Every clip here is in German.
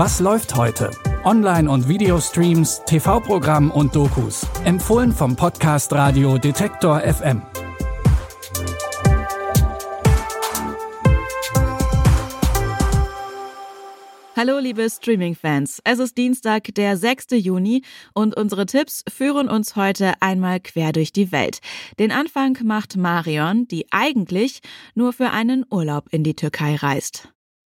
Was läuft heute? Online- und Videostreams, TV-Programm und Dokus. Empfohlen vom Podcast Radio Detektor FM. Hallo liebe Streaming-Fans, es ist Dienstag, der 6. Juni und unsere Tipps führen uns heute einmal quer durch die Welt. Den Anfang macht Marion, die eigentlich nur für einen Urlaub in die Türkei reist.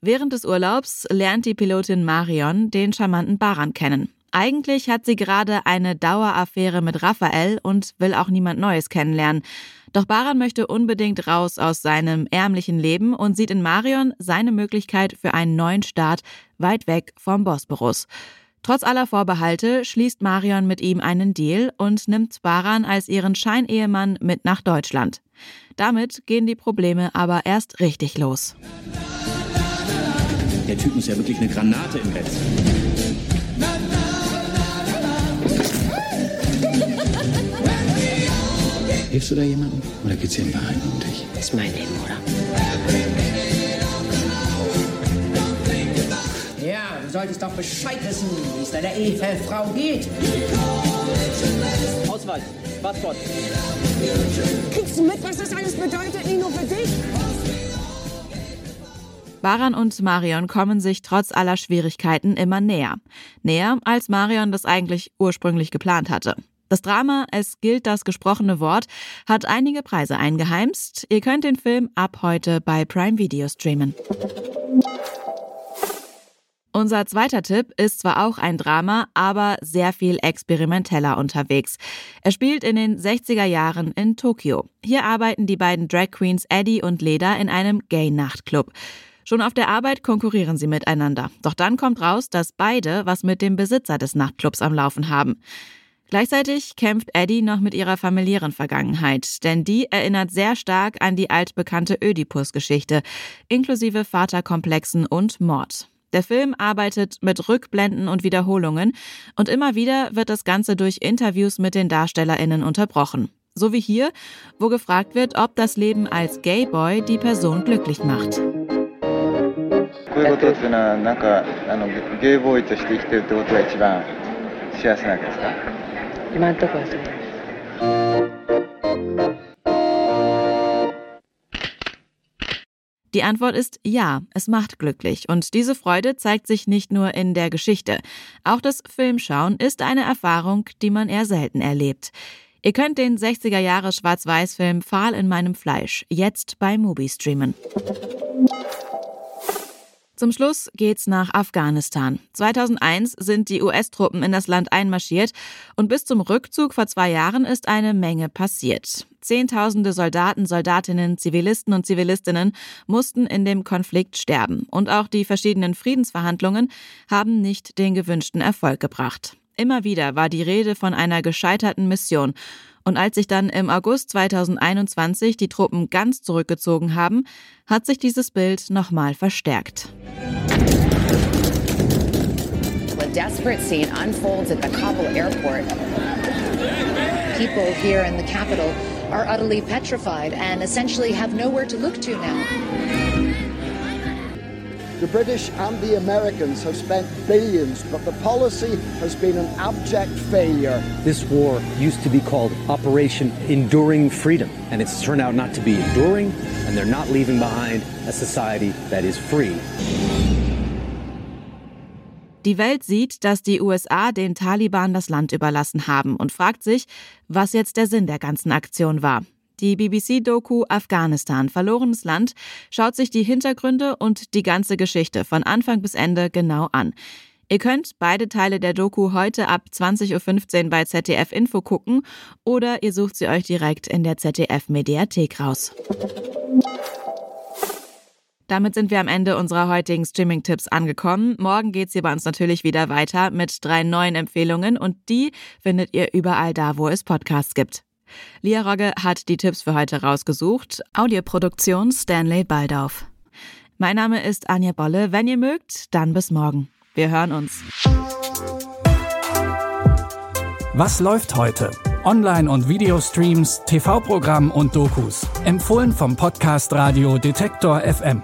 Während des Urlaubs lernt die Pilotin Marion den charmanten Baran kennen. Eigentlich hat sie gerade eine Daueraffäre mit Raphael und will auch niemand Neues kennenlernen. Doch Baran möchte unbedingt raus aus seinem ärmlichen Leben und sieht in Marion seine Möglichkeit für einen neuen Start weit weg vom Bosporus. Trotz aller Vorbehalte schließt Marion mit ihm einen Deal und nimmt Baran als ihren Scheinehemann mit nach Deutschland. Damit gehen die Probleme aber erst richtig los. Der Typ muss ja wirklich eine Granate im Bett. Hilfst du da jemandem? Oder geht's hier im Verein um dich? Das ist mein Leben, oder? Ja, du solltest doch Bescheid wissen, wie es deiner Ehefrau geht. Ausweis, Passport. Kriegst du mit, was das alles bedeutet, nicht nur für dich? Baran und Marion kommen sich trotz aller Schwierigkeiten immer näher. Näher, als Marion das eigentlich ursprünglich geplant hatte. Das Drama Es gilt das gesprochene Wort hat einige Preise eingeheimst. Ihr könnt den Film ab heute bei Prime Video streamen. Unser zweiter Tipp ist zwar auch ein Drama, aber sehr viel experimenteller unterwegs. Er spielt in den 60er Jahren in Tokio. Hier arbeiten die beiden Drag Queens Eddie und Leda in einem Gay-Nachtclub. Schon auf der Arbeit konkurrieren sie miteinander. Doch dann kommt raus, dass beide was mit dem Besitzer des Nachtclubs am Laufen haben. Gleichzeitig kämpft Eddie noch mit ihrer familiären Vergangenheit, denn die erinnert sehr stark an die altbekannte Ödipus-Geschichte, inklusive Vaterkomplexen und Mord. Der Film arbeitet mit Rückblenden und Wiederholungen und immer wieder wird das Ganze durch Interviews mit den DarstellerInnen unterbrochen. So wie hier, wo gefragt wird, ob das Leben als Gayboy die Person glücklich macht. こういうことっていうのはなんかあのゲイボーイとして生きてるってことが一番幸せなんですか今んとこはそう。 Die Antwort ist ja, es macht glücklich. Und diese Freude zeigt sich nicht nur in der Geschichte. Auch das Filmschauen ist eine Erfahrung, die man eher selten erlebt. Ihr könnt den 60er Jahre Schwarz-Weiß-Film Pfahl in meinem Fleisch jetzt bei Mubi streamen. Zum Schluss geht's nach Afghanistan. 2001 sind die US-Truppen in das Land einmarschiert und bis zum Rückzug vor zwei Jahren ist eine Menge passiert. Zehntausende Soldaten, Soldatinnen, Zivilisten und Zivilistinnen mussten in dem Konflikt sterben und auch die verschiedenen Friedensverhandlungen haben nicht den gewünschten Erfolg gebracht. Immer wieder war die Rede von einer gescheiterten Mission und als sich dann im August 2021 die Truppen ganz zurückgezogen haben, hat sich dieses Bild nochmal verstärkt. A desperate scene unfolds at the Kabul airport. People here in the capital are utterly petrified and essentially have nowhere to look to now. The British and the Americans have spent billions, but the policy has been an abject failure. This war used to be called Operation Enduring Freedom, and it's turned out not to be enduring, and they're not leaving behind a society that is free. Die Welt sieht, dass die USA den Taliban das Land überlassen haben und fragt sich, was jetzt der Sinn der ganzen Aktion war. Die BBC-Doku Afghanistan, verlorenes Land, schaut sich die Hintergründe und die ganze Geschichte von Anfang bis Ende genau an. Ihr könnt beide Teile der Doku heute ab 20.15 Uhr bei ZDF Info gucken oder ihr sucht sie euch direkt in der ZDF Mediathek raus. Damit sind wir am Ende unserer heutigen Streaming-Tipps angekommen. Morgen geht's hier bei uns natürlich wieder weiter mit drei neuen Empfehlungen und die findet ihr überall da, wo es Podcasts gibt. Lia Rogge hat die Tipps für heute rausgesucht. Audioproduktion Stanley Baldauf. Mein Name ist Anja Bolle. Wenn ihr mögt, dann bis morgen. Wir hören uns. Was läuft heute? Online- und Videostreams, TV-Programm und Dokus. Empfohlen vom Podcast Radio Detektor FM.